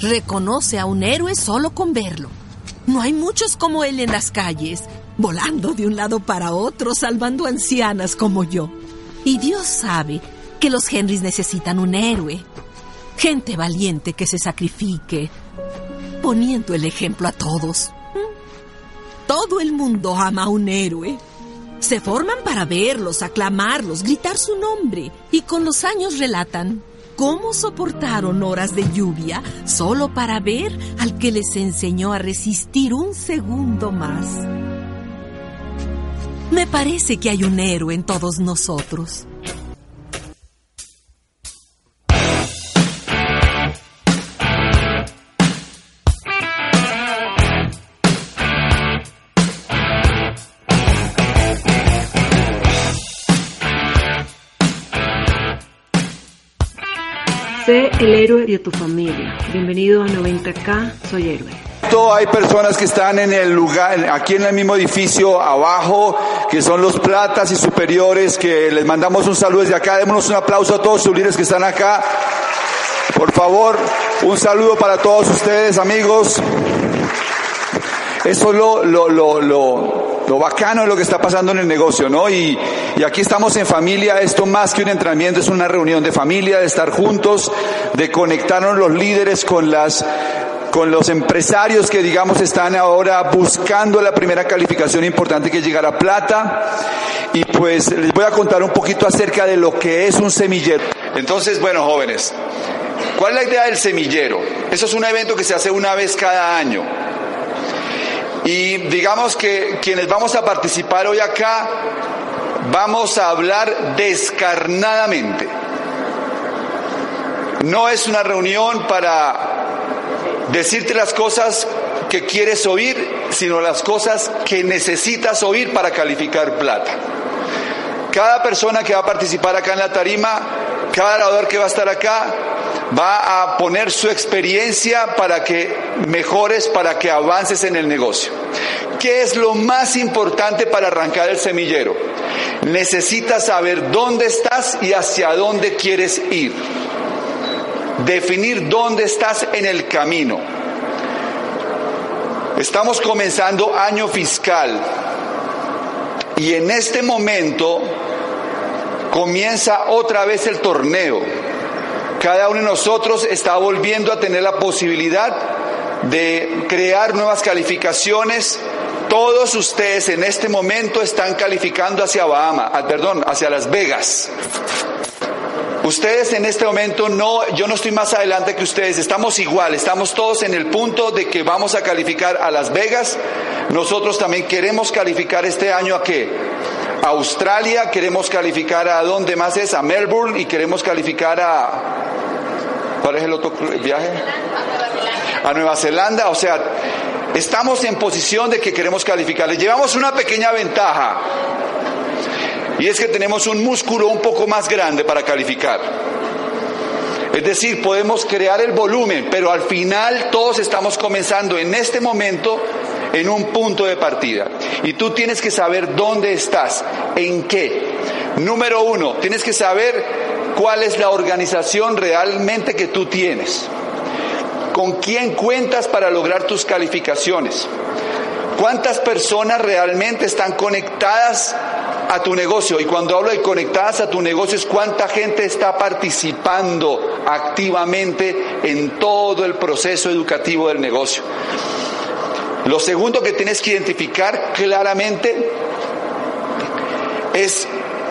Reconoce a un héroe solo con verlo. No hay muchos como él en las calles, volando de un lado para otro, salvando ancianas como yo. Y Dios sabe que los Henrys necesitan un héroe. Gente valiente que se sacrifique, poniendo el ejemplo a todos. ¿Mm? Todo el mundo ama a un héroe. Se forman para verlos, aclamarlos, gritar su nombre y con los años relatan cómo soportaron horas de lluvia solo para ver al que les enseñó a resistir un segundo más. Me parece que hay un héroe en todos nosotros. Sé el héroe de tu familia. Bienvenido a 90K, soy héroe. Hay personas que están en el lugar, aquí en el mismo edificio abajo, que son los platas y superiores, que les mandamos un saludo desde acá. Démonos un aplauso a todos sus líderes que están acá. Por favor, un saludo para todos ustedes, amigos. Eso es lo, lo, lo, lo, lo bacano de lo que está pasando en el negocio, ¿no? Y, y aquí estamos en familia, esto más que un entrenamiento es una reunión de familia, de estar juntos, de conectarnos los líderes con las con los empresarios que digamos están ahora buscando la primera calificación importante que es llegar a plata y pues les voy a contar un poquito acerca de lo que es un semillero. Entonces, bueno, jóvenes, ¿cuál es la idea del semillero? Eso es un evento que se hace una vez cada año. Y digamos que quienes vamos a participar hoy acá vamos a hablar descarnadamente. No es una reunión para decirte las cosas que quieres oír, sino las cosas que necesitas oír para calificar plata. Cada persona que va a participar acá en la tarima, cada orador que va a estar acá, va a poner su experiencia para que mejores, para que avances en el negocio. ¿Qué es lo más importante para arrancar el semillero? Necesitas saber dónde estás y hacia dónde quieres ir. Definir dónde estás en el camino. Estamos comenzando año fiscal y en este momento comienza otra vez el torneo. Cada uno de nosotros está volviendo a tener la posibilidad de crear nuevas calificaciones. Todos ustedes en este momento están calificando hacia Bahama, ah, perdón, hacia Las Vegas. Ustedes en este momento no, yo no estoy más adelante que ustedes, estamos igual, estamos todos en el punto de que vamos a calificar a Las Vegas. Nosotros también queremos calificar este año a qué? A Australia, queremos calificar a dónde más es, a Melbourne y queremos calificar a ¿Cuál es el otro viaje? A Nueva Zelanda, o sea, estamos en posición de que queremos calificar. llevamos una pequeña ventaja. Y es que tenemos un músculo un poco más grande para calificar. Es decir, podemos crear el volumen, pero al final todos estamos comenzando en este momento en un punto de partida. Y tú tienes que saber dónde estás, en qué. Número uno, tienes que saber cuál es la organización realmente que tú tienes. ¿Con quién cuentas para lograr tus calificaciones? ¿Cuántas personas realmente están conectadas a tu negocio. Y cuando hablo de conectadas a tu negocio es cuánta gente está participando activamente en todo el proceso educativo del negocio. Lo segundo que tienes que identificar claramente es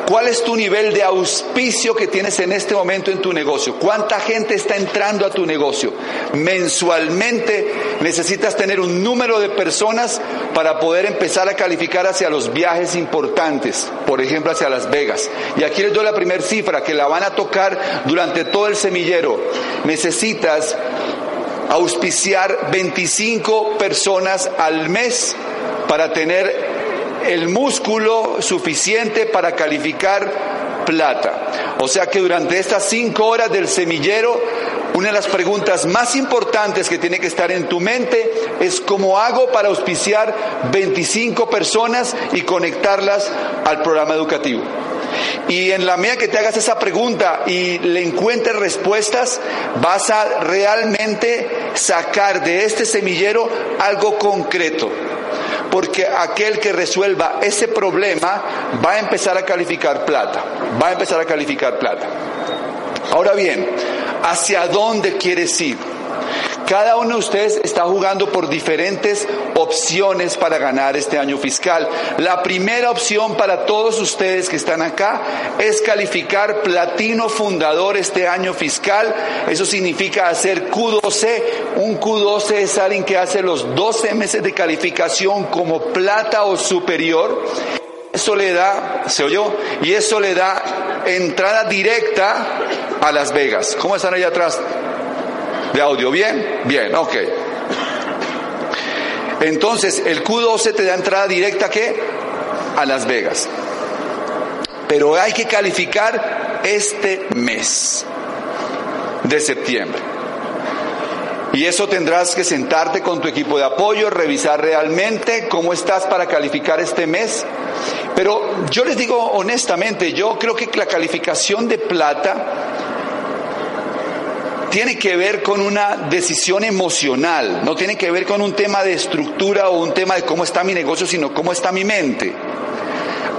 ¿Cuál es tu nivel de auspicio que tienes en este momento en tu negocio? ¿Cuánta gente está entrando a tu negocio? Mensualmente necesitas tener un número de personas para poder empezar a calificar hacia los viajes importantes, por ejemplo hacia Las Vegas. Y aquí les doy la primera cifra que la van a tocar durante todo el semillero. Necesitas auspiciar 25 personas al mes para tener el músculo suficiente para calificar plata. O sea que durante estas cinco horas del semillero, una de las preguntas más importantes que tiene que estar en tu mente es cómo hago para auspiciar 25 personas y conectarlas al programa educativo. Y en la medida que te hagas esa pregunta y le encuentres respuestas, vas a realmente sacar de este semillero algo concreto. Porque aquel que resuelva ese problema va a empezar a calificar plata. Va a empezar a calificar plata. Ahora bien, ¿hacia dónde quieres ir? Cada uno de ustedes está jugando por diferentes opciones para ganar este año fiscal. La primera opción para todos ustedes que están acá es calificar platino fundador este año fiscal. Eso significa hacer Q12. Un Q12 es alguien que hace los 12 meses de calificación como plata o superior. Eso le da, se oyó, y eso le da entrada directa a Las Vegas. ¿Cómo están allá atrás? ¿De audio bien? Bien, ok. Entonces, el Q12 te da entrada directa ¿qué? A Las Vegas. Pero hay que calificar este mes de septiembre. Y eso tendrás que sentarte con tu equipo de apoyo, revisar realmente cómo estás para calificar este mes. Pero yo les digo honestamente, yo creo que la calificación de plata tiene que ver con una decisión emocional, no tiene que ver con un tema de estructura o un tema de cómo está mi negocio, sino cómo está mi mente.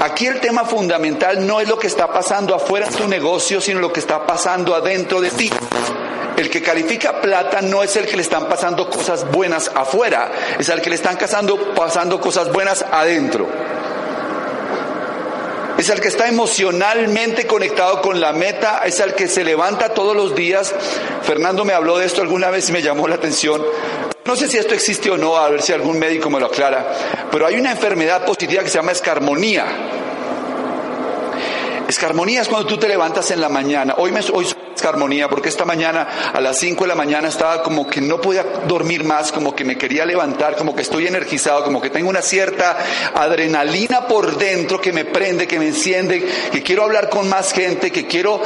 Aquí el tema fundamental no es lo que está pasando afuera de tu negocio, sino lo que está pasando adentro de ti. El que califica plata no es el que le están pasando cosas buenas afuera, es el que le están pasando, pasando cosas buenas adentro es el que está emocionalmente conectado con la meta, es el que se levanta todos los días. Fernando me habló de esto alguna vez y me llamó la atención. No sé si esto existe o no, a ver si algún médico me lo aclara, pero hay una enfermedad positiva que se llama escarmonía. Escarmonía es cuando tú te levantas en la mañana. Hoy, me, hoy armonía, porque esta mañana a las 5 de la mañana estaba como que no podía dormir más, como que me quería levantar, como que estoy energizado, como que tengo una cierta adrenalina por dentro que me prende, que me enciende, que quiero hablar con más gente, que quiero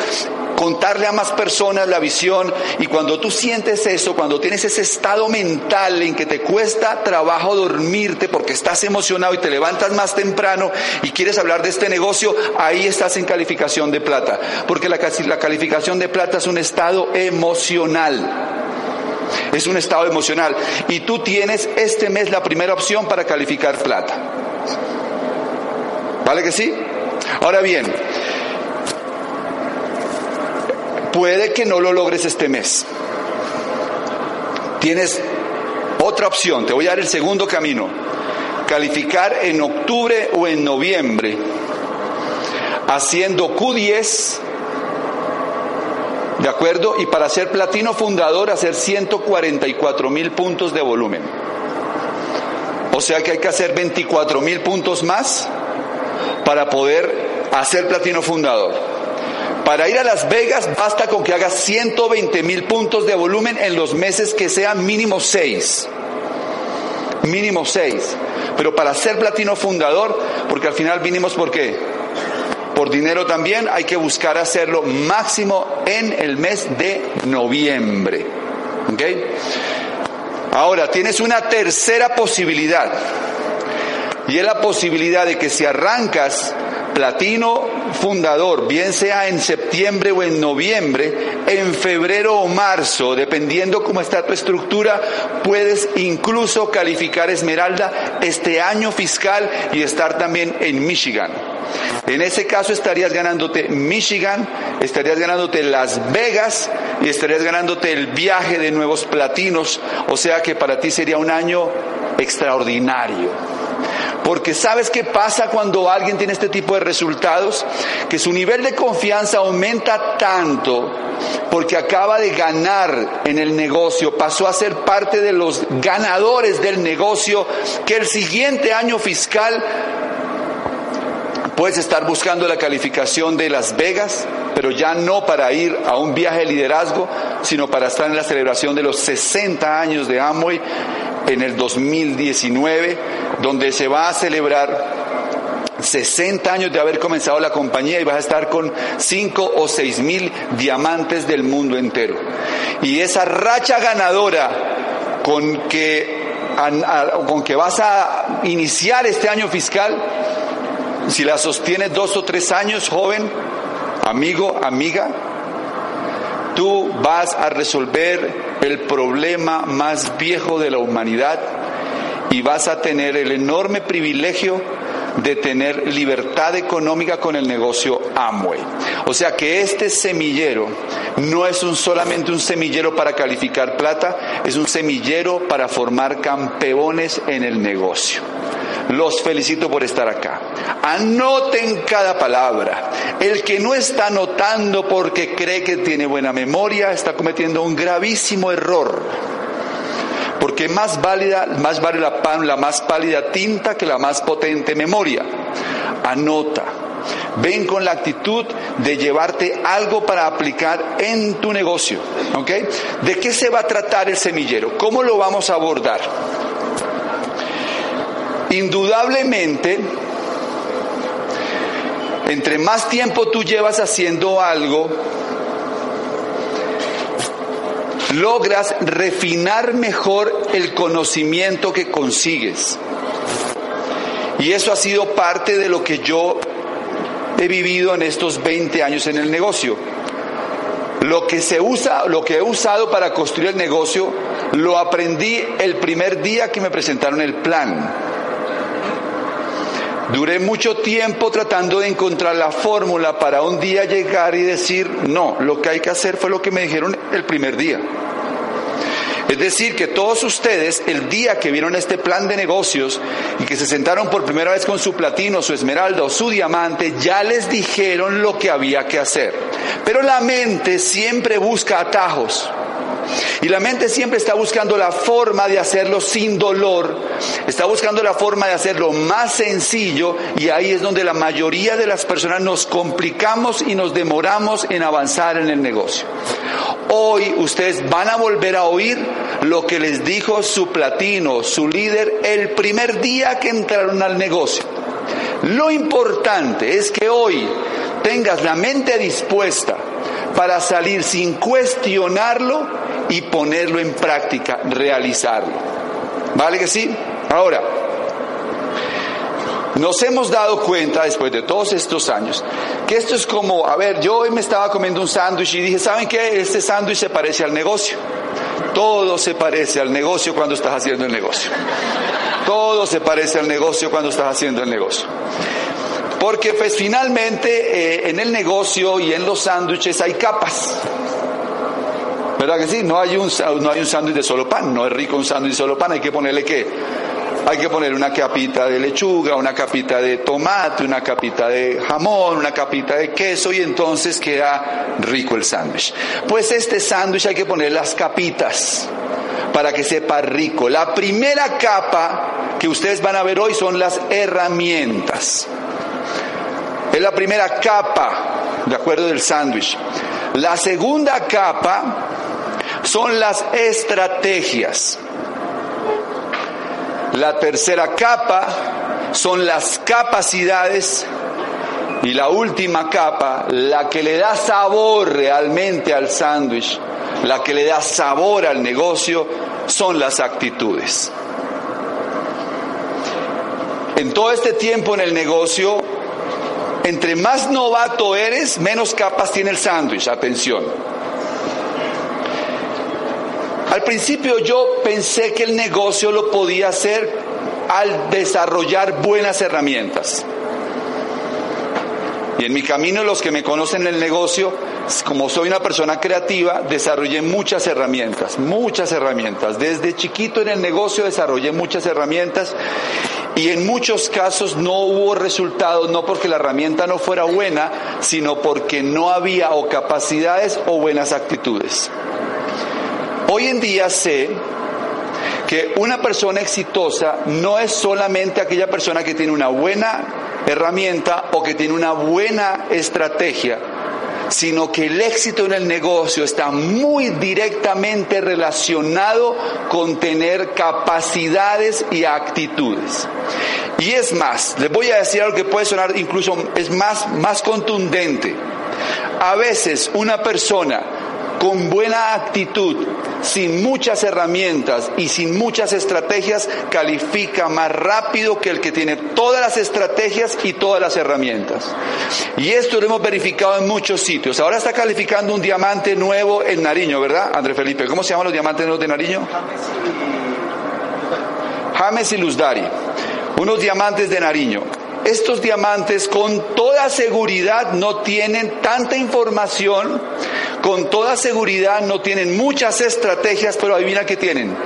contarle a más personas la visión. Y cuando tú sientes eso, cuando tienes ese estado mental en que te cuesta trabajo dormirte porque estás emocionado y te levantas más temprano y quieres hablar de este negocio, ahí estás en calificación de plata. Porque la, la calificación de plata es un estado emocional. Es un estado emocional. Y tú tienes este mes la primera opción para calificar plata. ¿Vale que sí? Ahora bien, puede que no lo logres este mes. Tienes otra opción, te voy a dar el segundo camino. Calificar en octubre o en noviembre haciendo Q10 ¿De acuerdo? Y para ser platino fundador, hacer 144 mil puntos de volumen. O sea que hay que hacer 24 mil puntos más para poder hacer platino fundador. Para ir a Las Vegas basta con que hagas 120 mil puntos de volumen en los meses que sean mínimo 6. Mínimo 6. Pero para ser platino fundador, porque al final vinimos por qué? Por dinero también, hay que buscar hacerlo máximo en el mes de noviembre. Ahora, tienes una tercera posibilidad. Y es la posibilidad de que si arrancas platino fundador, bien sea en septiembre o en noviembre, en febrero o marzo, dependiendo cómo está tu estructura, puedes incluso calificar Esmeralda este año fiscal y estar también en Michigan. En ese caso estarías ganándote Michigan, estarías ganándote Las Vegas y estarías ganándote el viaje de nuevos platinos, o sea que para ti sería un año extraordinario. Porque sabes qué pasa cuando alguien tiene este tipo de resultados? Que su nivel de confianza aumenta tanto porque acaba de ganar en el negocio, pasó a ser parte de los ganadores del negocio, que el siguiente año fiscal puedes estar buscando la calificación de Las Vegas, pero ya no para ir a un viaje de liderazgo, sino para estar en la celebración de los 60 años de Amway en el 2019, donde se va a celebrar 60 años de haber comenzado la compañía y vas a estar con 5 o 6 mil diamantes del mundo entero. Y esa racha ganadora con que, con que vas a iniciar este año fiscal, si la sostienes dos o tres años, joven, amigo, amiga, tú vas a resolver el problema más viejo de la humanidad y vas a tener el enorme privilegio de tener libertad económica con el negocio Amway. O sea que este semillero no es un, solamente un semillero para calificar plata, es un semillero para formar campeones en el negocio. Los felicito por estar acá. Anoten cada palabra. El que no está anotando porque cree que tiene buena memoria está cometiendo un gravísimo error porque más válida, más vale la, pan, más pálida tinta que la más potente memoria. Anota. Ven con la actitud de llevarte algo para aplicar en tu negocio. ¿Ok? ¿De qué se va a tratar el semillero? ¿Cómo lo vamos a abordar? Indudablemente, entre más tiempo tú llevas haciendo algo, logras refinar mejor el conocimiento que consigues. Y eso ha sido parte de lo que yo he vivido en estos 20 años en el negocio. Lo que se usa, lo que he usado para construir el negocio, lo aprendí el primer día que me presentaron el plan. Duré mucho tiempo tratando de encontrar la fórmula para un día llegar y decir, no, lo que hay que hacer fue lo que me dijeron el primer día. Es decir, que todos ustedes, el día que vieron este plan de negocios y que se sentaron por primera vez con su platino, su esmeralda o su diamante, ya les dijeron lo que había que hacer. Pero la mente siempre busca atajos. Y la mente siempre está buscando la forma de hacerlo sin dolor, está buscando la forma de hacerlo más sencillo y ahí es donde la mayoría de las personas nos complicamos y nos demoramos en avanzar en el negocio. Hoy ustedes van a volver a oír lo que les dijo su platino, su líder, el primer día que entraron al negocio. Lo importante es que hoy tengas la mente dispuesta para salir sin cuestionarlo y ponerlo en práctica, realizarlo. ¿Vale que sí? Ahora, nos hemos dado cuenta después de todos estos años que esto es como, a ver, yo hoy me estaba comiendo un sándwich y dije, ¿saben qué? Este sándwich se parece al negocio. Todo se parece al negocio cuando estás haciendo el negocio. Todo se parece al negocio cuando estás haciendo el negocio. Porque pues finalmente eh, en el negocio y en los sándwiches hay capas. ¿Verdad que sí? No hay un, no hay un sándwich de solo pan, no es rico un sándwich de solo pan, hay que ponerle qué? Hay que poner una capita de lechuga, una capita de tomate, una capita de jamón, una capita de queso y entonces queda rico el sándwich. Pues este sándwich hay que poner las capitas para que sepa rico. La primera capa que ustedes van a ver hoy son las herramientas. Es la primera capa, de acuerdo del sándwich. La segunda capa son las estrategias. La tercera capa son las capacidades y la última capa, la que le da sabor realmente al sándwich, la que le da sabor al negocio, son las actitudes. En todo este tiempo en el negocio, entre más novato eres, menos capas tiene el sándwich. Atención. Al principio yo pensé que el negocio lo podía hacer al desarrollar buenas herramientas. Y en mi camino, los que me conocen en el negocio, como soy una persona creativa, desarrollé muchas herramientas, muchas herramientas. Desde chiquito en el negocio desarrollé muchas herramientas y en muchos casos no hubo resultados, no porque la herramienta no fuera buena, sino porque no había o capacidades o buenas actitudes. Hoy en día sé que una persona exitosa no es solamente aquella persona que tiene una buena herramienta o que tiene una buena estrategia, sino que el éxito en el negocio está muy directamente relacionado con tener capacidades y actitudes. Y es más, les voy a decir algo que puede sonar incluso es más, más contundente. A veces una persona con buena actitud, sin muchas herramientas y sin muchas estrategias, califica más rápido que el que tiene todas las estrategias y todas las herramientas. Y esto lo hemos verificado en muchos sitios. Ahora está calificando un diamante nuevo en Nariño, ¿verdad, André Felipe? ¿Cómo se llaman los diamantes nuevos de Nariño? James y Luzdari. Unos diamantes de Nariño estos diamantes con toda seguridad no tienen tanta información, con toda seguridad no tienen muchas estrategias, pero adivina qué tienen.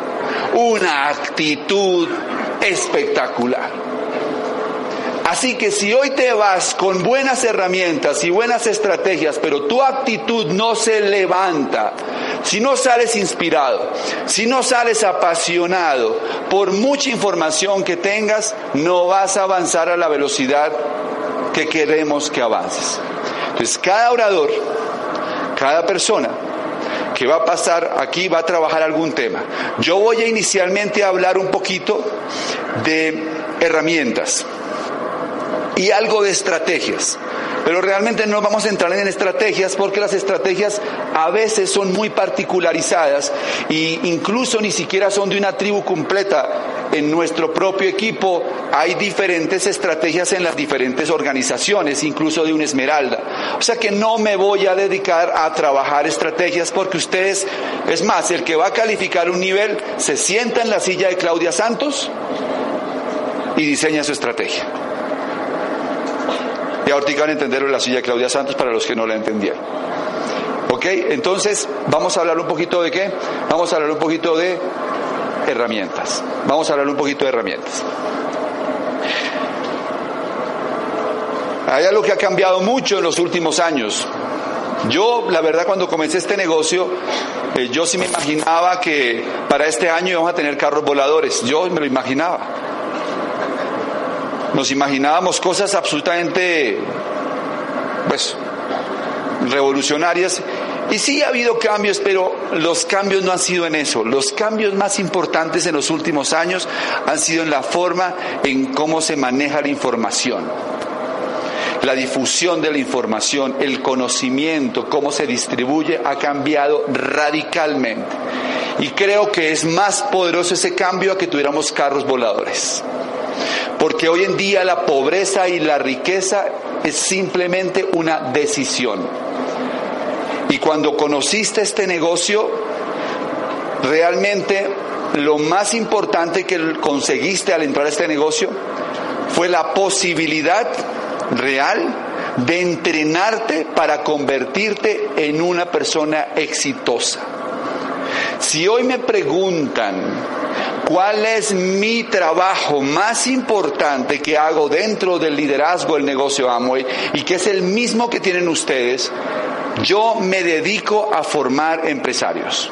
Una actitud espectacular. Así que si hoy te vas con buenas herramientas y buenas estrategias, pero tu actitud no se levanta, si no sales inspirado, si no sales apasionado, por mucha información que tengas, no vas a avanzar a la velocidad que queremos que avances. Entonces, cada orador, cada persona que va a pasar aquí va a trabajar algún tema. Yo voy a inicialmente hablar un poquito de herramientas y algo de estrategias. Pero realmente no vamos a entrar en estrategias porque las estrategias a veces son muy particularizadas e incluso ni siquiera son de una tribu completa. En nuestro propio equipo hay diferentes estrategias en las diferentes organizaciones, incluso de una esmeralda. O sea que no me voy a dedicar a trabajar estrategias porque ustedes, es más, el que va a calificar un nivel se sienta en la silla de Claudia Santos y diseña su estrategia. Y ahorita van a la silla de Claudia Santos para los que no la entendieron. ¿Ok? Entonces, vamos a hablar un poquito de qué? Vamos a hablar un poquito de herramientas. Vamos a hablar un poquito de herramientas. Hay algo que ha cambiado mucho en los últimos años. Yo, la verdad, cuando comencé este negocio, eh, yo sí me imaginaba que para este año íbamos a tener carros voladores. Yo me lo imaginaba nos imaginábamos cosas absolutamente, pues, revolucionarias. Y sí ha habido cambios, pero los cambios no han sido en eso. Los cambios más importantes en los últimos años han sido en la forma en cómo se maneja la información. La difusión de la información, el conocimiento, cómo se distribuye, ha cambiado radicalmente. Y creo que es más poderoso ese cambio a que tuviéramos carros voladores. Porque hoy en día la pobreza y la riqueza es simplemente una decisión. Y cuando conociste este negocio, realmente lo más importante que conseguiste al entrar a este negocio fue la posibilidad real de entrenarte para convertirte en una persona exitosa. Si hoy me preguntan ¿Cuál es mi trabajo más importante que hago dentro del liderazgo del negocio Amway y que es el mismo que tienen ustedes? Yo me dedico a formar empresarios.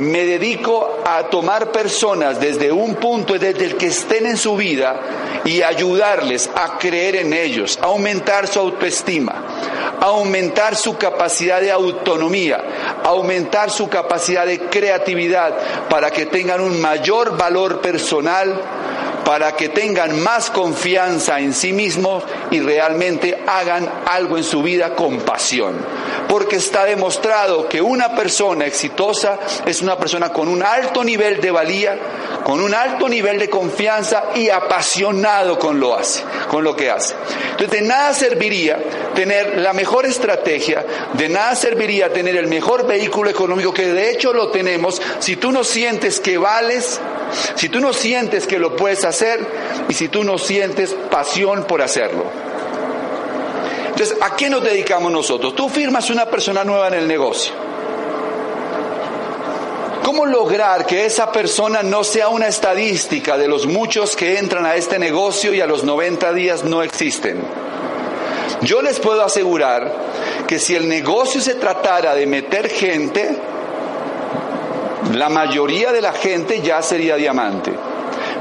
Me dedico a tomar personas desde un punto, desde el que estén en su vida y ayudarles a creer en ellos, a aumentar su autoestima, aumentar su capacidad de autonomía, aumentar su capacidad de creatividad para que tengan un mayor valor personal, para que tengan más confianza en sí mismos y realmente hagan algo en su vida con pasión. Porque está demostrado que una persona exitosa es una persona con un alto nivel de valía, con un alto nivel de confianza y apasionado con lo hace, con lo que hace. Entonces, de nada serviría tener la mejor estrategia, de nada serviría tener el mejor vehículo económico que de hecho lo tenemos si tú no sientes que vales, si tú no sientes que lo puedes hacer y si tú no sientes pasión por hacerlo. Entonces, ¿a qué nos dedicamos nosotros? Tú firmas una persona nueva en el negocio ¿Cómo lograr que esa persona no sea una estadística de los muchos que entran a este negocio y a los 90 días no existen? Yo les puedo asegurar que si el negocio se tratara de meter gente, la mayoría de la gente ya sería diamante.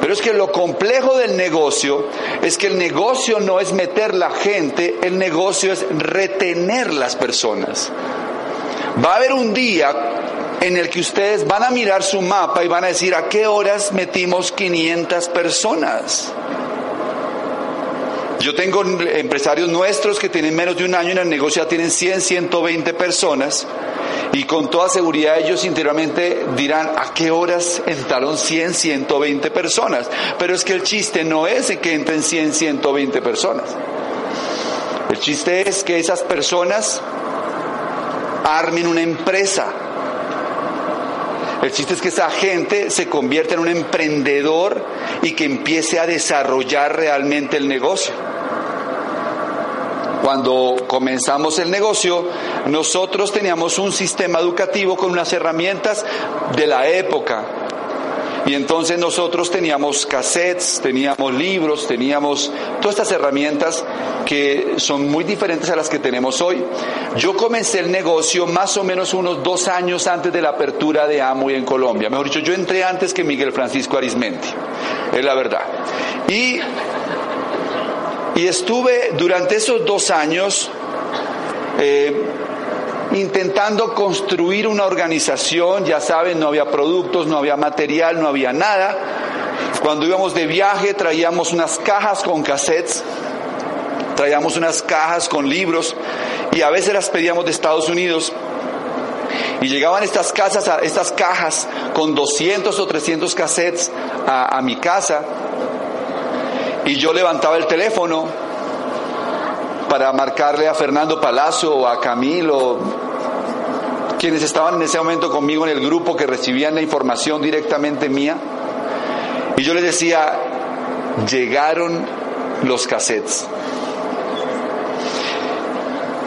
Pero es que lo complejo del negocio es que el negocio no es meter la gente, el negocio es retener las personas. Va a haber un día en el que ustedes van a mirar su mapa y van a decir a qué horas metimos 500 personas. Yo tengo empresarios nuestros que tienen menos de un año en el negocio, ya tienen 100, 120 personas y con toda seguridad ellos interiormente dirán a qué horas entraron 100, 120 personas. Pero es que el chiste no es que entren 100, 120 personas. El chiste es que esas personas armen una empresa. El chiste es que esa gente se convierta en un emprendedor y que empiece a desarrollar realmente el negocio. Cuando comenzamos el negocio, nosotros teníamos un sistema educativo con unas herramientas de la época. Y entonces nosotros teníamos cassettes, teníamos libros, teníamos todas estas herramientas que son muy diferentes a las que tenemos hoy. Yo comencé el negocio más o menos unos dos años antes de la apertura de Amway en Colombia. Mejor dicho, yo entré antes que Miguel Francisco Arismendi, es la verdad. Y y estuve durante esos dos años eh, intentando construir una organización, ya saben, no había productos, no había material, no había nada. Cuando íbamos de viaje traíamos unas cajas con cassettes, traíamos unas cajas con libros y a veces las pedíamos de Estados Unidos. Y llegaban estas, casas, estas cajas con 200 o 300 cassettes a, a mi casa y yo levantaba el teléfono para marcarle a Fernando Palazzo o a Camilo, quienes estaban en ese momento conmigo en el grupo que recibían la información directamente mía. Y yo les decía, llegaron los cassettes.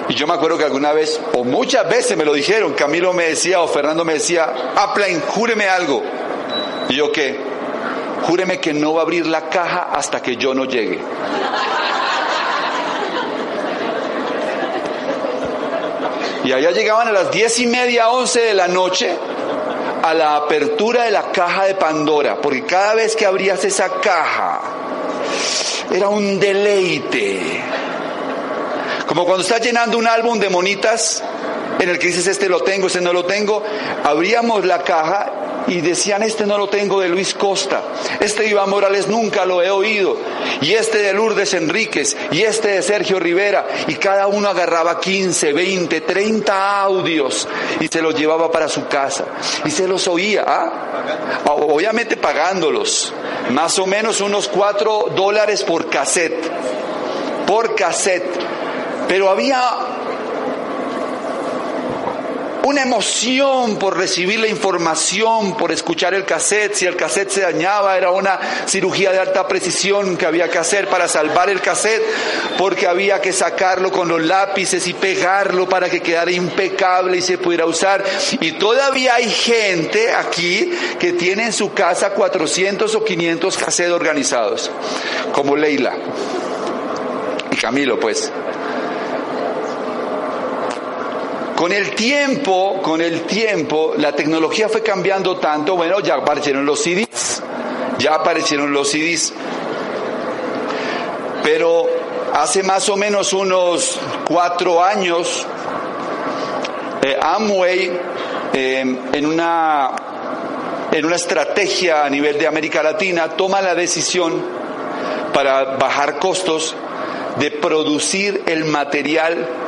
Y yo me acuerdo que alguna vez, o muchas veces me lo dijeron, Camilo me decía o Fernando me decía, Applain, júreme algo. Y yo qué, júreme que no va a abrir la caja hasta que yo no llegue. Y allá llegaban a las diez y media, once de la noche a la apertura de la caja de Pandora, porque cada vez que abrías esa caja era un deleite. Como cuando estás llenando un álbum de monitas en el que dices este lo tengo, este no lo tengo, abríamos la caja y decían, este no lo tengo de Luis Costa, este Iván Morales nunca lo he oído, y este de Lourdes Enríquez, y este de Sergio Rivera, y cada uno agarraba 15, 20, 30 audios y se los llevaba para su casa, y se los oía, ¿ah? obviamente pagándolos, más o menos unos 4 dólares por cassette, por cassette, pero había una emoción por recibir la información, por escuchar el cassette. Si el cassette se dañaba, era una cirugía de alta precisión que había que hacer para salvar el cassette, porque había que sacarlo con los lápices y pegarlo para que quedara impecable y se pudiera usar. Y todavía hay gente aquí que tiene en su casa 400 o 500 cassettes organizados, como Leila y Camilo, pues. Con el tiempo, con el tiempo, la tecnología fue cambiando tanto, bueno, ya aparecieron los CDs, ya aparecieron los CDs, pero hace más o menos unos cuatro años, eh, Amway, eh, en una en una estrategia a nivel de América Latina, toma la decisión para bajar costos de producir el material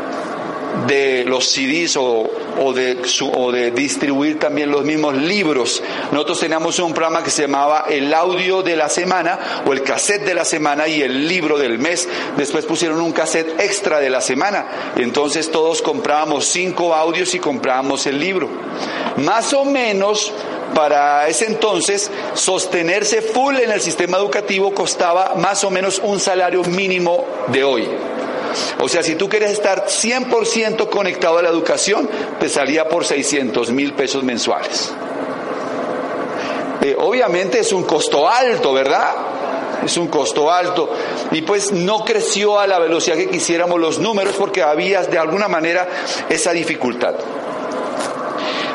de los CDs o, o, de, o de distribuir también los mismos libros. Nosotros teníamos un programa que se llamaba el audio de la semana o el cassette de la semana y el libro del mes. Después pusieron un cassette extra de la semana. Entonces todos comprábamos cinco audios y comprábamos el libro. Más o menos para ese entonces sostenerse full en el sistema educativo costaba más o menos un salario mínimo de hoy. O sea, si tú quieres estar 100% conectado a la educación, te salía por 600 mil pesos mensuales. Eh, obviamente es un costo alto, ¿verdad? Es un costo alto. Y pues no creció a la velocidad que quisiéramos los números porque había de alguna manera esa dificultad.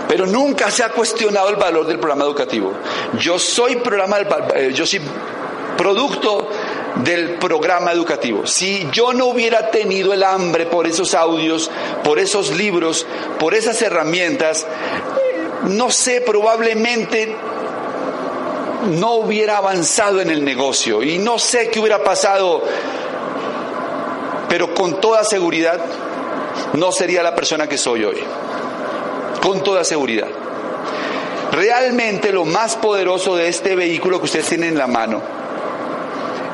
Pero nunca se ha cuestionado el valor del programa educativo. Yo soy programa, eh, yo soy producto del programa educativo. Si yo no hubiera tenido el hambre por esos audios, por esos libros, por esas herramientas, no sé, probablemente no hubiera avanzado en el negocio y no sé qué hubiera pasado, pero con toda seguridad no sería la persona que soy hoy. Con toda seguridad. Realmente lo más poderoso de este vehículo que ustedes tienen en la mano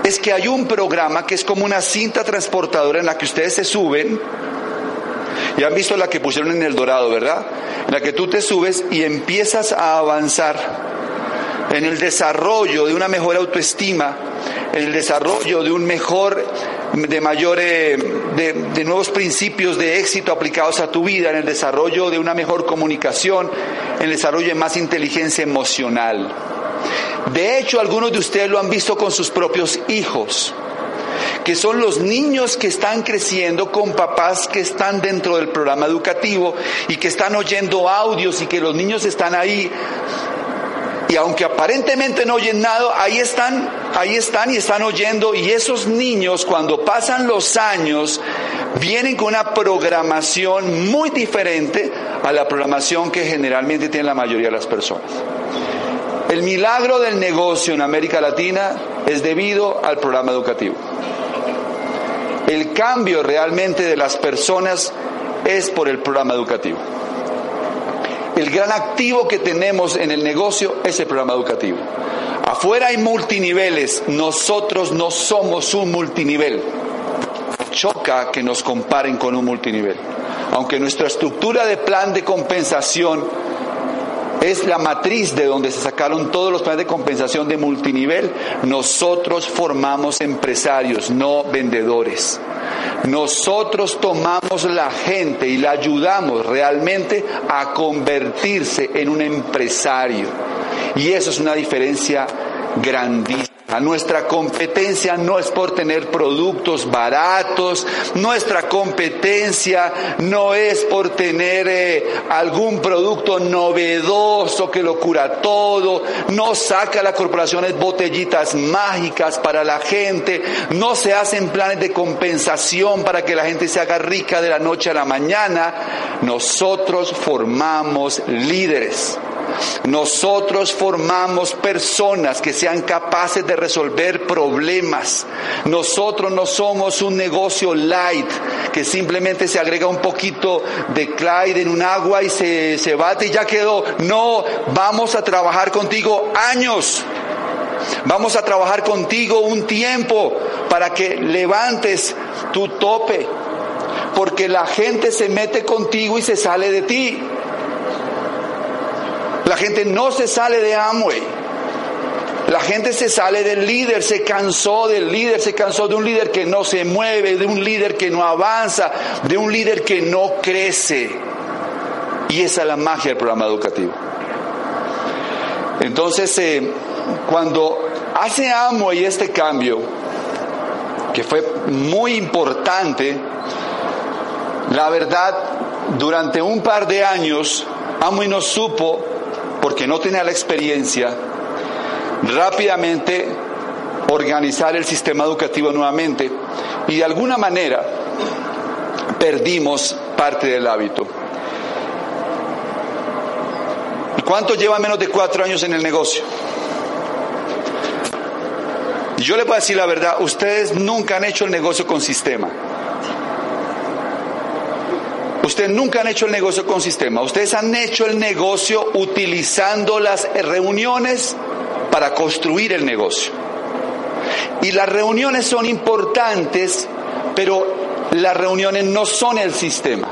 es que hay un programa que es como una cinta transportadora en la que ustedes se suben. Y han visto la que pusieron en el Dorado, ¿verdad? En la que tú te subes y empiezas a avanzar en el desarrollo de una mejor autoestima, en el desarrollo de un mejor, de mayor, eh, de, de, nuevos principios de éxito aplicados a tu vida, en el desarrollo de una mejor comunicación, en el desarrollo de más inteligencia emocional. De hecho, algunos de ustedes lo han visto con sus propios hijos, que son los niños que están creciendo con papás que están dentro del programa educativo y que están oyendo audios y que los niños están ahí. Y aunque aparentemente no oyen nada, ahí están, ahí están y están oyendo. Y esos niños, cuando pasan los años, vienen con una programación muy diferente a la programación que generalmente tiene la mayoría de las personas. El milagro del negocio en América Latina es debido al programa educativo. El cambio realmente de las personas es por el programa educativo. El gran activo que tenemos en el negocio es el programa educativo. Afuera hay multiniveles, nosotros no somos un multinivel. Choca que nos comparen con un multinivel. Aunque nuestra estructura de plan de compensación es la matriz de donde se sacaron todos los planes de compensación de multinivel. Nosotros formamos empresarios, no vendedores. Nosotros tomamos la gente y la ayudamos realmente a convertirse en un empresario. Y eso es una diferencia grandísima. Nuestra competencia no es por tener productos baratos, nuestra competencia no es por tener eh, algún producto novedoso que lo cura todo, no saca las corporaciones botellitas mágicas para la gente, no se hacen planes de compensación para que la gente se haga rica de la noche a la mañana. Nosotros formamos líderes. Nosotros formamos personas que sean capaces de resolver problemas. Nosotros no somos un negocio light que simplemente se agrega un poquito de Clyde en un agua y se, se bate y ya quedó. No, vamos a trabajar contigo años. Vamos a trabajar contigo un tiempo para que levantes tu tope. Porque la gente se mete contigo y se sale de ti. La gente no se sale de Amway. La gente se sale del líder, se cansó del líder, se cansó de un líder que no se mueve, de un líder que no avanza, de un líder que no crece. Y esa es la magia del programa educativo. Entonces, eh, cuando hace Amway este cambio, que fue muy importante, la verdad, durante un par de años, Amway no supo porque no tenía la experiencia, rápidamente organizar el sistema educativo nuevamente y de alguna manera perdimos parte del hábito. ¿Y cuánto lleva menos de cuatro años en el negocio? Yo le puedo decir la verdad, ustedes nunca han hecho el negocio con sistema. Ustedes nunca han hecho el negocio con sistema. Ustedes han hecho el negocio utilizando las reuniones para construir el negocio. Y las reuniones son importantes, pero las reuniones no son el sistema.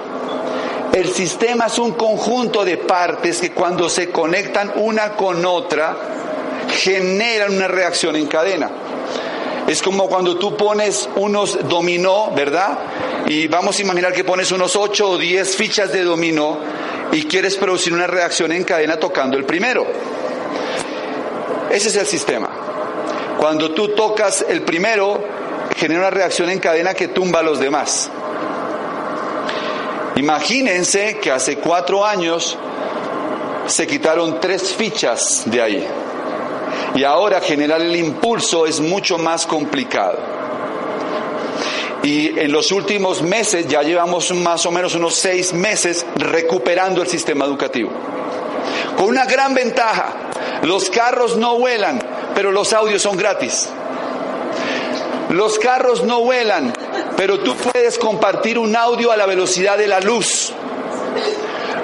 El sistema es un conjunto de partes que cuando se conectan una con otra generan una reacción en cadena. Es como cuando tú pones unos dominó, ¿verdad? Y vamos a imaginar que pones unos 8 o 10 fichas de dominó y quieres producir una reacción en cadena tocando el primero. Ese es el sistema. Cuando tú tocas el primero, genera una reacción en cadena que tumba a los demás. Imagínense que hace cuatro años se quitaron tres fichas de ahí. Y ahora generar el impulso es mucho más complicado. Y en los últimos meses, ya llevamos más o menos unos seis meses recuperando el sistema educativo. Con una gran ventaja, los carros no vuelan, pero los audios son gratis. Los carros no vuelan, pero tú puedes compartir un audio a la velocidad de la luz.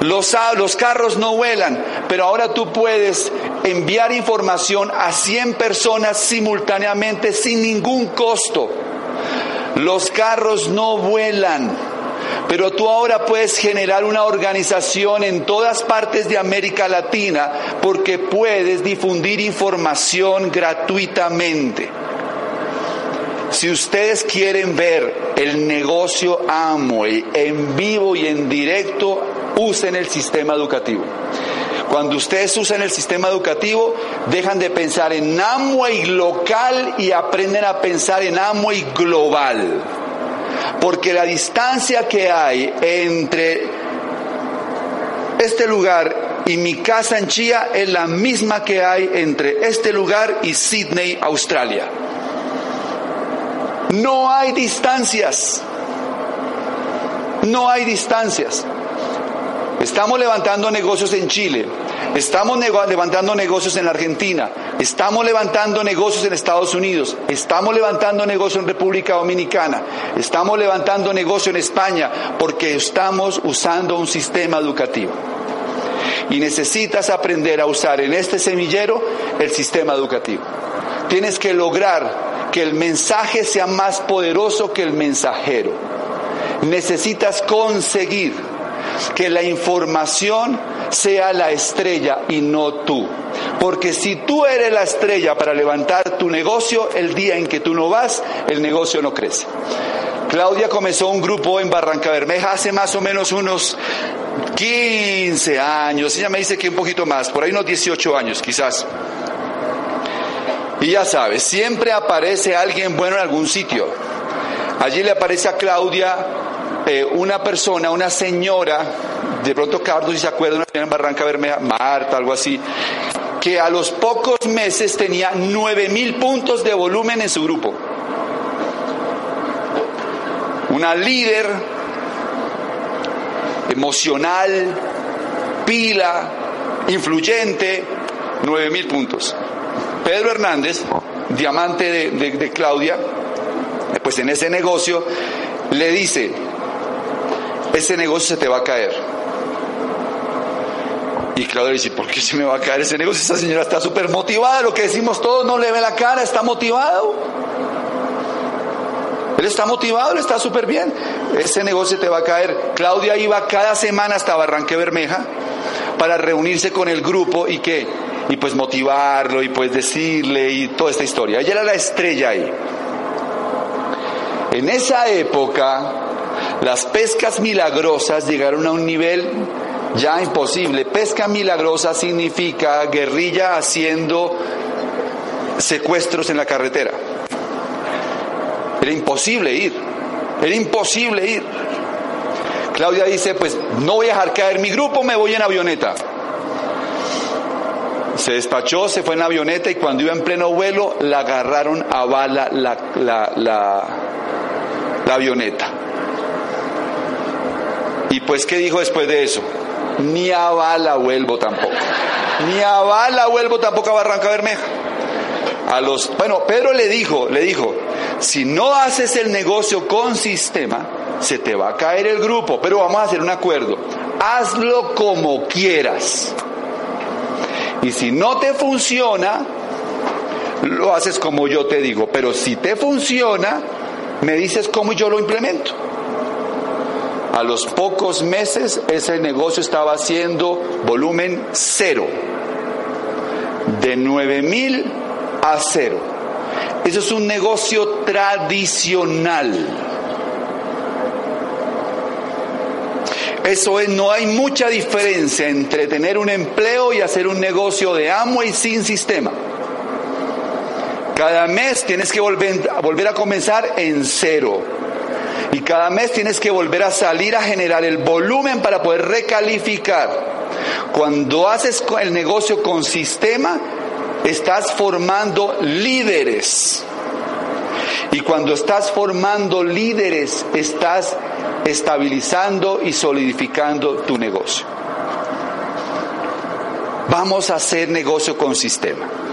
Los, carros no vuelan, pero ahora tú puedes enviar información a 100 personas simultáneamente sin ningún costo. Los carros no vuelan, pero tú ahora puedes generar una organización en todas partes de América Latina porque puedes difundir información gratuitamente. Si ustedes quieren ver el negocio Amway en vivo y en directo, usen el sistema educativo. Cuando ustedes usan el sistema educativo, dejan de pensar en Amway local y aprenden a pensar en Amway global. Porque la distancia que hay entre este lugar y mi casa en Chía es la misma que hay entre este lugar y Sydney, Australia. No hay distancias. No hay distancias. Estamos levantando negocios en Chile, estamos levantando negocios en Argentina, estamos levantando negocios en Estados Unidos, estamos levantando negocios en República Dominicana, estamos levantando negocios en España, porque estamos usando un sistema educativo. Y necesitas aprender a usar en este semillero el sistema educativo. Tienes que lograr que el mensaje sea más poderoso que el mensajero. Necesitas conseguir que la información sea la estrella y no tú. Porque si tú eres la estrella para levantar tu negocio, el día en que tú no vas, el negocio no crece. Claudia comenzó un grupo en Barranca Bermeja hace más o menos unos 15 años, ella me dice que un poquito más, por ahí unos 18 años quizás. Y ya sabes, siempre aparece alguien bueno en algún sitio. Allí le aparece a Claudia eh, una persona, una señora, de pronto Carlos, si se acuerda, una señora en Barranca Bermeja, Marta, algo así, que a los pocos meses tenía nueve mil puntos de volumen en su grupo. Una líder emocional, pila, influyente, nueve mil puntos. Pedro Hernández, diamante de Claudia, pues en ese negocio, le dice, ese negocio se te va a caer. Y Claudia dice, ¿por qué se me va a caer ese negocio? Esa señora está súper motivada, lo que decimos todos, no le ve la cara, está motivado. Él está motivado, él está súper bien. Ese negocio te va a caer. Claudia iba cada semana hasta Barranque Bermeja para reunirse con el grupo y que, y pues motivarlo y pues decirle y toda esta historia. Ella era la estrella ahí. En esa época, las pescas milagrosas llegaron a un nivel ya imposible. Pesca milagrosa significa guerrilla haciendo secuestros en la carretera. Era imposible ir, era imposible ir. Claudia dice, pues no voy a dejar caer mi grupo, me voy en avioneta. Se despachó, se fue en avioneta y cuando iba en pleno vuelo la agarraron a bala la, la, la avioneta. Pues, ¿qué dijo después de eso? Ni a bala vuelvo tampoco. Ni a bala vuelvo tampoco a Barranca Bermeja. A los, bueno, Pedro le dijo, le dijo, si no haces el negocio con sistema, se te va a caer el grupo, pero vamos a hacer un acuerdo. Hazlo como quieras. Y si no te funciona, lo haces como yo te digo, pero si te funciona, me dices cómo yo lo implemento. A los pocos meses ese negocio estaba haciendo volumen cero, de 9 mil a cero. Eso es un negocio tradicional. Eso es, no hay mucha diferencia entre tener un empleo y hacer un negocio de amo y sin sistema. Cada mes tienes que volver, volver a comenzar en cero Y cada mes tienes que volver a salir a generar el volumen para poder recalificar. Cuando haces el negocio con sistema, estás formando líderes. Y cuando estás formando líderes, estás estabilizando y solidificando tu negocio. Vamos a hacer negocio con sistema.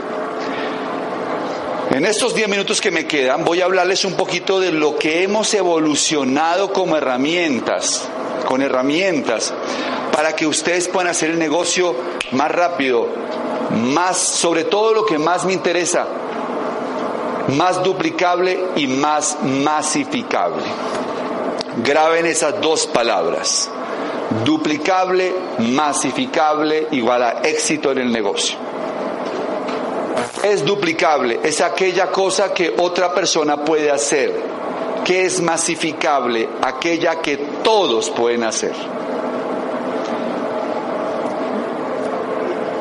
En estos 10 minutos que me quedan voy a hablarles un poquito de lo que hemos evolucionado como herramientas, con herramientas, para que ustedes puedan hacer el negocio más rápido, más, sobre todo lo que más me interesa, más duplicable y más masificable. Graben esas dos palabras. Duplicable, masificable, igual a éxito en el negocio. Es duplicable, es aquella cosa que otra persona puede hacer. que es masificable? Aquella que todos pueden hacer.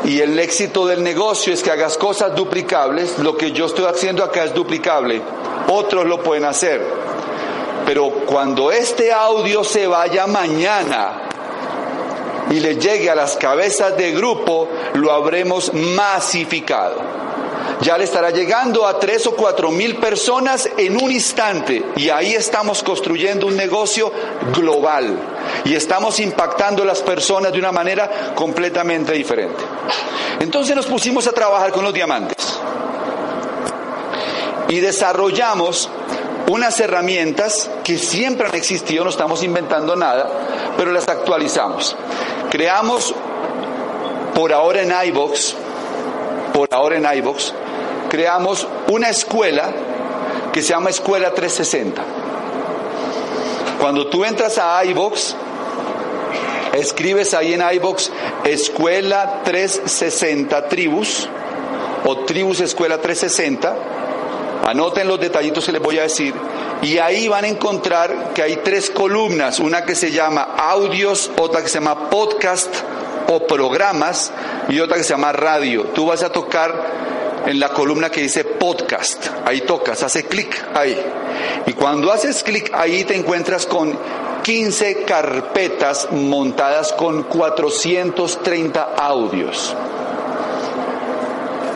Y el éxito del negocio es que hagas cosas duplicables. Lo que yo estoy haciendo acá es duplicable. Otros lo pueden hacer. Pero cuando este audio se vaya mañana y le llegue a las cabezas de grupo, lo habremos masificado ya le estará llegando a tres o cuatro mil personas en un instante. Y ahí estamos construyendo un negocio global. Y estamos impactando a las personas de una manera completamente diferente. Entonces nos pusimos a trabajar con los diamantes. Y desarrollamos unas herramientas que siempre han existido, no estamos inventando nada, pero las actualizamos. Creamos por ahora en iBox, por ahora en iBox, creamos una escuela que se llama Escuela 360. Cuando tú entras a iBox, escribes ahí en iBox Escuela 360 Tribus o Tribus Escuela 360, anoten los detallitos que les voy a decir, y ahí van a encontrar que hay tres columnas, una que se llama audios, otra que se llama podcast o programas y otra que se llama radio. Tú vas a tocar en la columna que dice podcast. Ahí tocas, hace clic ahí. Y cuando haces clic ahí te encuentras con 15 carpetas montadas con 430 audios.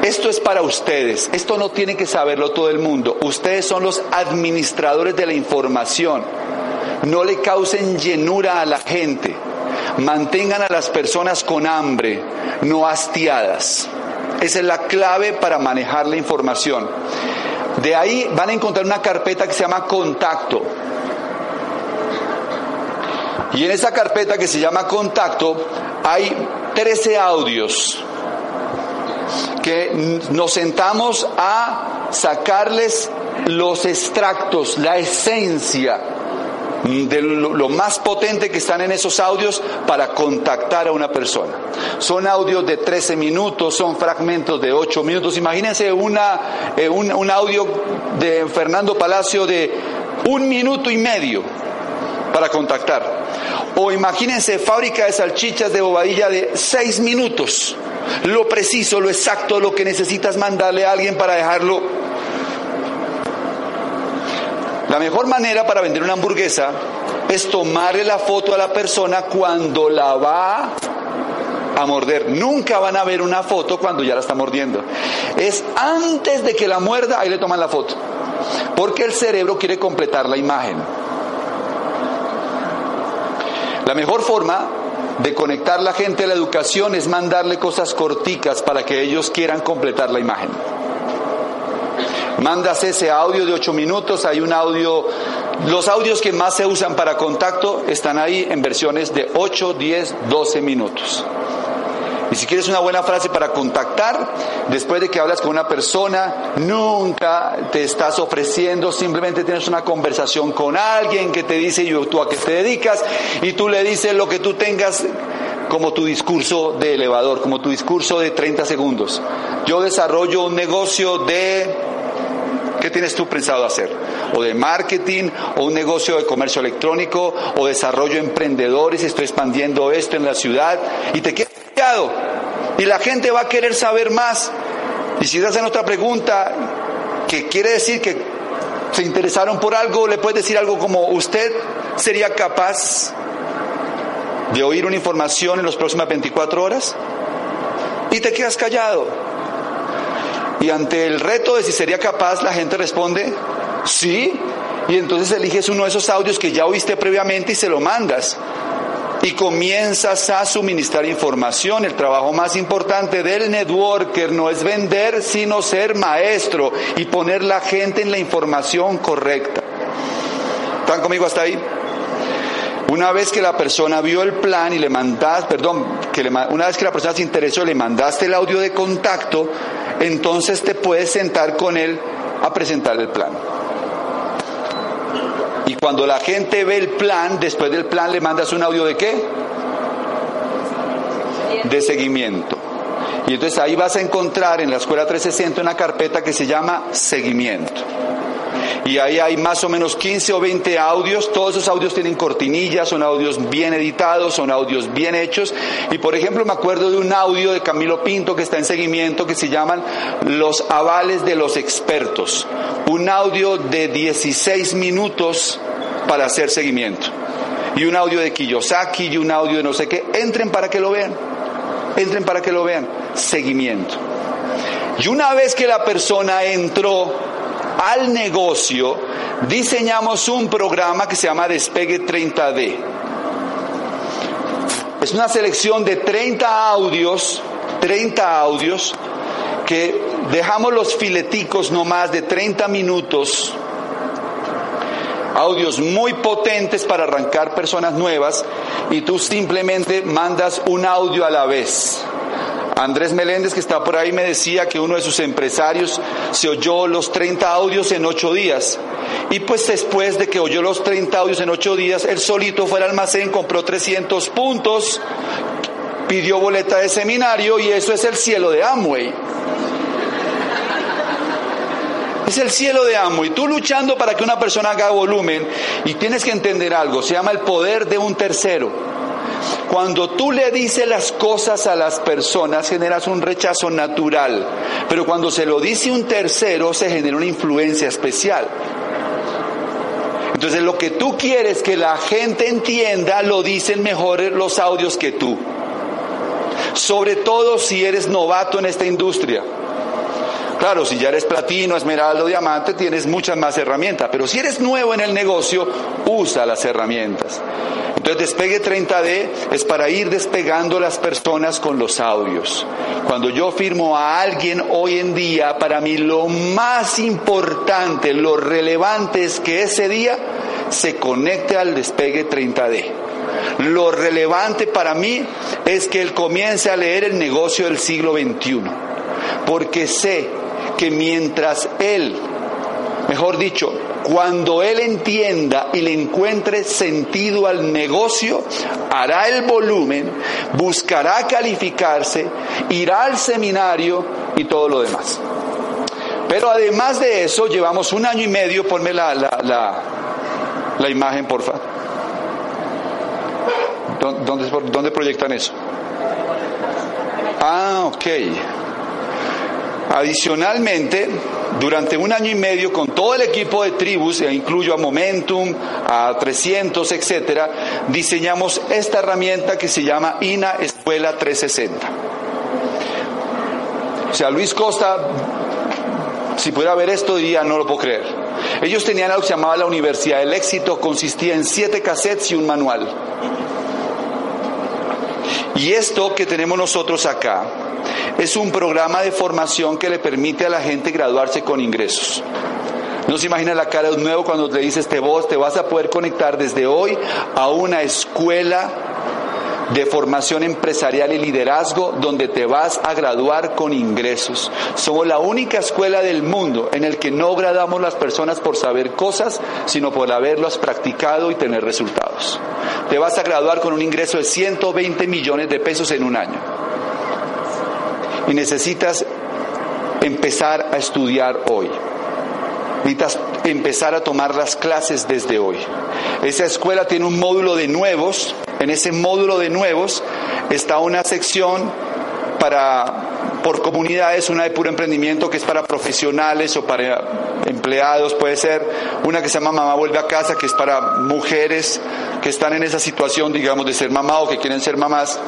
Esto es para ustedes, esto no tiene que saberlo todo el mundo. Ustedes son los administradores de la información. No le causen llenura a la gente. Mantengan a las personas con hambre, no hastiadas. Esa es la clave para manejar la información. De ahí van a encontrar una carpeta que se llama contacto. Y en esa carpeta que se llama contacto hay 13 audios que nos sentamos a sacarles los extractos, la esencia de lo, más potente que están en esos audios para contactar a una persona. Son audios de 13 minutos, son fragmentos de 8 minutos. Imagínense eh, un, un audio de Fernando Palacio de un minuto y medio para contactar. O imagínense fábrica de salchichas de bobadilla de 6 minutos. Lo preciso, lo exacto, lo que necesitas mandarle a alguien para dejarlo la mejor manera para vender una hamburguesa es tomarle la foto a la persona cuando la va a morder. Nunca van a ver una foto cuando ya la está mordiendo. Es antes de que la muerda, ahí le toman la foto. Porque el cerebro quiere completar la imagen. La mejor forma de conectar la gente a la educación es mandarle cosas corticas para que ellos quieran completar la imagen. Mandas ese audio de 8 minutos, hay un audio, los audios que más se usan para contacto están ahí en versiones de 8, 10, 12 minutos. Y si quieres una buena frase para contactar, después de que hablas con una persona, nunca te estás ofreciendo, simplemente tienes una conversación con alguien que te dice yo tú a qué te dedicas y tú le dices lo que tú tengas como tu discurso de elevador, como tu discurso de 30 segundos. Yo desarrollo un negocio de ¿Qué tienes tú pensado hacer? O de marketing, o un negocio de comercio electrónico, o desarrollo emprendedores, estoy expandiendo esto en la ciudad, y te quedas callado. Y la gente va a querer saber más. Y si te hacen otra pregunta, que quiere decir que se interesaron por algo, le puedes decir algo como, ¿usted sería capaz de oír una información en las próximas 24 horas? Y te quedas callado. Y ante el reto de si sería capaz, la gente responde, sí. Y entonces eliges uno de esos audios que ya oíste previamente y se lo mandas y comienzas a suministrar información. El trabajo más importante del networker no es vender, sino ser maestro y poner la gente en la información correcta. ¿Están conmigo hasta ahí? Una vez que la persona vio el plan y le mandaste, perdón, que una vez que la persona se interesó le mandaste el audio de contacto, entonces te puedes sentar con él a presentar el plan. Y cuando la gente ve el plan, después del plan le mandas un audio de qué? De seguimiento. Y entonces ahí vas a encontrar en la Escuela 360 una carpeta que se llama seguimiento y ahí hay más o menos 15 o 20 audios. Todos esos audios tienen cortinillas, son audios bien editados, son audios bien hechos. Y por ejemplo, me acuerdo de un audio de Camilo Pinto que está en seguimiento que se llaman Los avales de los expertos. Un audio de 16 minutos para hacer seguimiento. Y un audio de Kiyosaki y un audio de no sé qué. Entren para que lo vean. Entren para que lo vean. Seguimiento. Y una vez que la persona entró al negocio, diseñamos un programa que se llama Despegue 30D. Es una selección de 30 audios, 30 audios, que dejamos los fileticos no más de 30 minutos, audios muy potentes para arrancar personas nuevas, y tú simplemente mandas un audio a la vez. Andrés Meléndez, que está por ahí, me decía que uno de sus empresarios se oyó los 30 audios en ocho días. Y pues después de que oyó los 30 audios en ocho días, él solito fue al almacén, compró 300 puntos, pidió boleta de seminario y eso es el cielo de Amway. Es el cielo de Amway. Tú luchando para que una persona haga volumen y tienes que entender algo, se llama el poder de un tercero. Cuando tú le dices las cosas a las personas generas un rechazo natural, pero cuando se lo dice un tercero se genera una influencia especial. Entonces lo que tú quieres que la gente entienda lo dicen mejor los audios que tú. Sobre todo si eres novato en esta industria. Claro, si ya eres platino, esmeralda o diamante, tienes muchas más herramientas, pero si eres nuevo en el negocio, usa las herramientas. Entonces despegue 30D es para ir despegando las personas con los audios. Cuando yo firmo a alguien hoy en día, para mí lo más importante, lo relevante es que ese día se conecte al despegue 30D. Lo relevante para mí es que él comience a leer el negocio del siglo XXI, porque sé que mientras él, mejor dicho, cuando él entienda y le encuentre sentido al negocio, hará el volumen, buscará calificarse, irá al seminario y todo lo demás. Pero además de eso, llevamos un año y medio, ponme la, imagen, porfa. ¿Dónde, ¿Dónde proyectan eso? Ah, ok. Adicionalmente, durante un año y medio, con todo el equipo de tribus, e incluyo a Momentum, a 300, etcétera, diseñamos esta herramienta que se llama INA Escuela 360. O sea, Luis Costa, si pudiera ver esto, diría, no lo puedo creer. Ellos tenían algo que se llamaba la Universidad del Éxito, consistía en siete cassettes y un manual. Y esto que tenemos nosotros acá, es un programa de formación que le permite a la gente graduarse con ingresos. No se imagina la cara de un nuevo cuando te dices, te vos, te vas a poder conectar desde hoy a una escuela de formación empresarial y liderazgo donde te vas a graduar con ingresos. Somos la única escuela del mundo en el que no graduamos las personas por saber cosas, sino por haberlas practicado y tener resultados. Te vas a graduar con un ingreso de 120 millones de pesos en un año y necesitas empezar a estudiar hoy. Necesitas empezar a tomar las clases desde hoy. Esa escuela tiene un módulo de nuevos. En ese módulo de nuevos está una sección para por comunidades, una de puro emprendimiento que es para profesionales o para empleados, puede ser una que se llama Mamá vuelve a casa, que es para mujeres que están en esa situación, digamos, de ser mamá o que quieren ser mamás.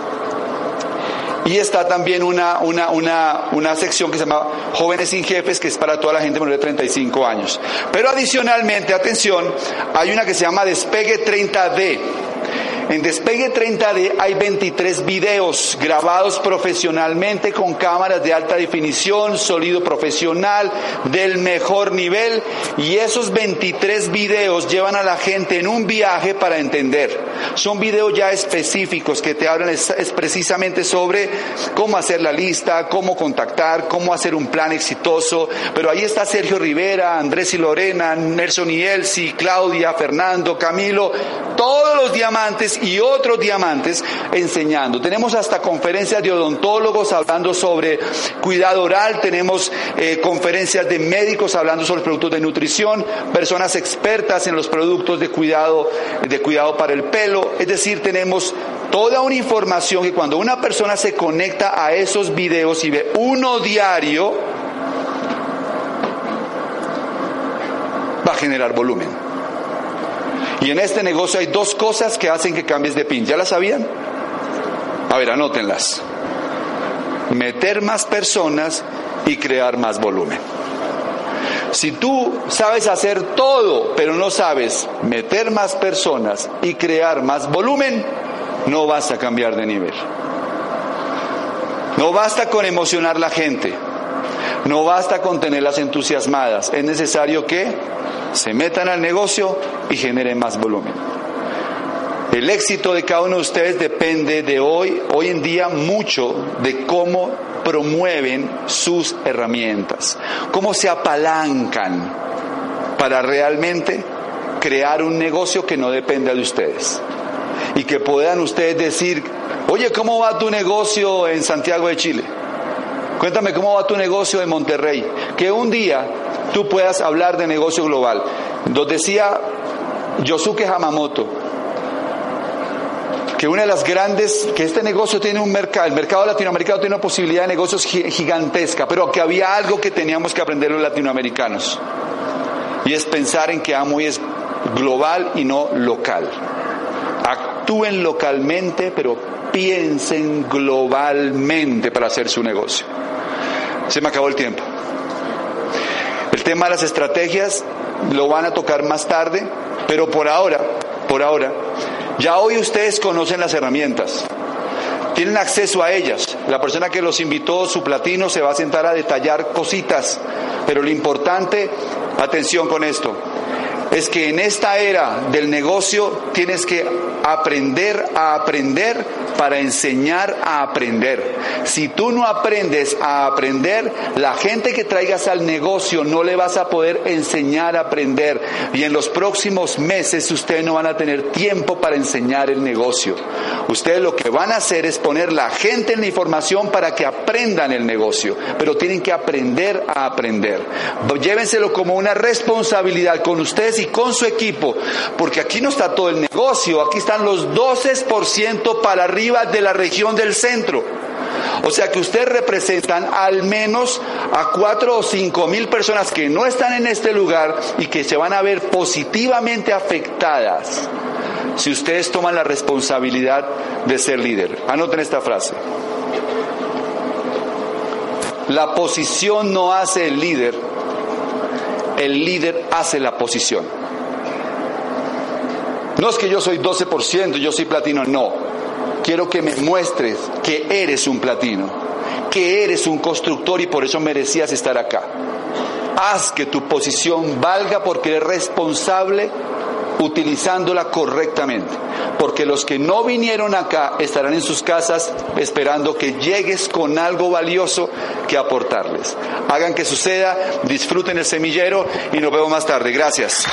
Y está también una, una, una, una, sección que se llama Jóvenes sin Jefes, que es para toda la gente menor de 35 años. Pero adicionalmente, atención, hay una que se llama Despegue 30D. En Despegue 30D hay 23 videos grabados profesionalmente con cámaras de alta definición, sonido profesional, del mejor nivel y esos 23 videos llevan a la gente en un viaje para entender. Son videos ya específicos que te hablan es, precisamente sobre cómo hacer la lista, cómo contactar, cómo hacer un plan exitoso. Pero ahí está Sergio Rivera, Andrés y Lorena, Nelson y Elsie, Claudia, Fernando, Camilo, todos los diamantes y otros diamantes enseñando. Tenemos hasta conferencias de odontólogos hablando sobre cuidado oral, tenemos eh, conferencias de médicos hablando sobre productos de nutrición, personas expertas en los productos de cuidado, de cuidado para el pelo, es decir, tenemos toda una información que cuando una persona se conecta a esos videos y ve uno diario, va a generar volumen. Y en este negocio hay dos cosas que hacen que cambies de pin. ¿Ya las sabían? A ver, anótenlas. Meter más personas y crear más volumen. Si tú sabes hacer todo, pero no sabes meter más personas y crear más volumen, no vas a cambiar de nivel. No basta con emocionar la gente. No basta con tenerlas entusiasmadas. Es necesario que se metan al negocio y generen más volumen. El éxito de cada uno de ustedes depende de hoy, hoy en día mucho de cómo promueven sus herramientas, cómo se apalancan para realmente crear un negocio que no dependa de ustedes y que puedan ustedes decir, oye, ¿cómo va tu negocio en Santiago de Chile? Cuéntame cómo va tu negocio en Monterrey. Que un día tú puedas hablar de negocio global. Nos decía Yosuke Hamamoto que una de las grandes, que este negocio tiene un mercado, el mercado latinoamericano tiene una posibilidad de negocios gigantesca, pero que había algo que teníamos que aprender los latinoamericanos. Y es pensar en que AMOY es global y no local. Actúen localmente, pero piensen globalmente para hacer su negocio. Se me acabó el tiempo. Tema de las estrategias lo van a tocar más tarde, pero por ahora, por ahora, ya hoy ustedes conocen las herramientas. Tienen acceso a ellas. La persona que los invitó, su platino, se va a sentar a detallar cositas. Pero lo importante, atención con esto, es que en esta era del negocio tienes que aprender a aprender para enseñar a aprender. Si tú no aprendes a aprender, la gente que traigas al negocio no le vas a poder enseñar a aprender. Y en los próximos meses ustedes no van a tener tiempo para enseñar el negocio. Ustedes lo que van a hacer es poner la gente en la información para que aprendan el negocio. Pero tienen que aprender a aprender. Llévenselo como una responsabilidad con y con su equipo. Porque aquí no está todo el negocio, aquí están los 12% para arriba de la región del centro. O sea que ustedes representan al menos a cuatro o cinco mil personas que no están en este lugar y que se van a ver positivamente afectadas si ustedes toman la responsabilidad de ser líder. Anoten esta frase. La posición no hace el líder, el líder hace la posición. No es que yo soy 12%, yo soy platino, no quiero que me muestres que eres un platino, que eres un constructor y por eso merecías estar acá. Haz que tu posición valga porque eres responsable utilizándola correctamente. Porque los que no vinieron acá estarán en sus casas esperando que llegues con algo valioso que aportarles. Hagan que suceda, disfruten el semillero y nos vemos más tarde. Gracias.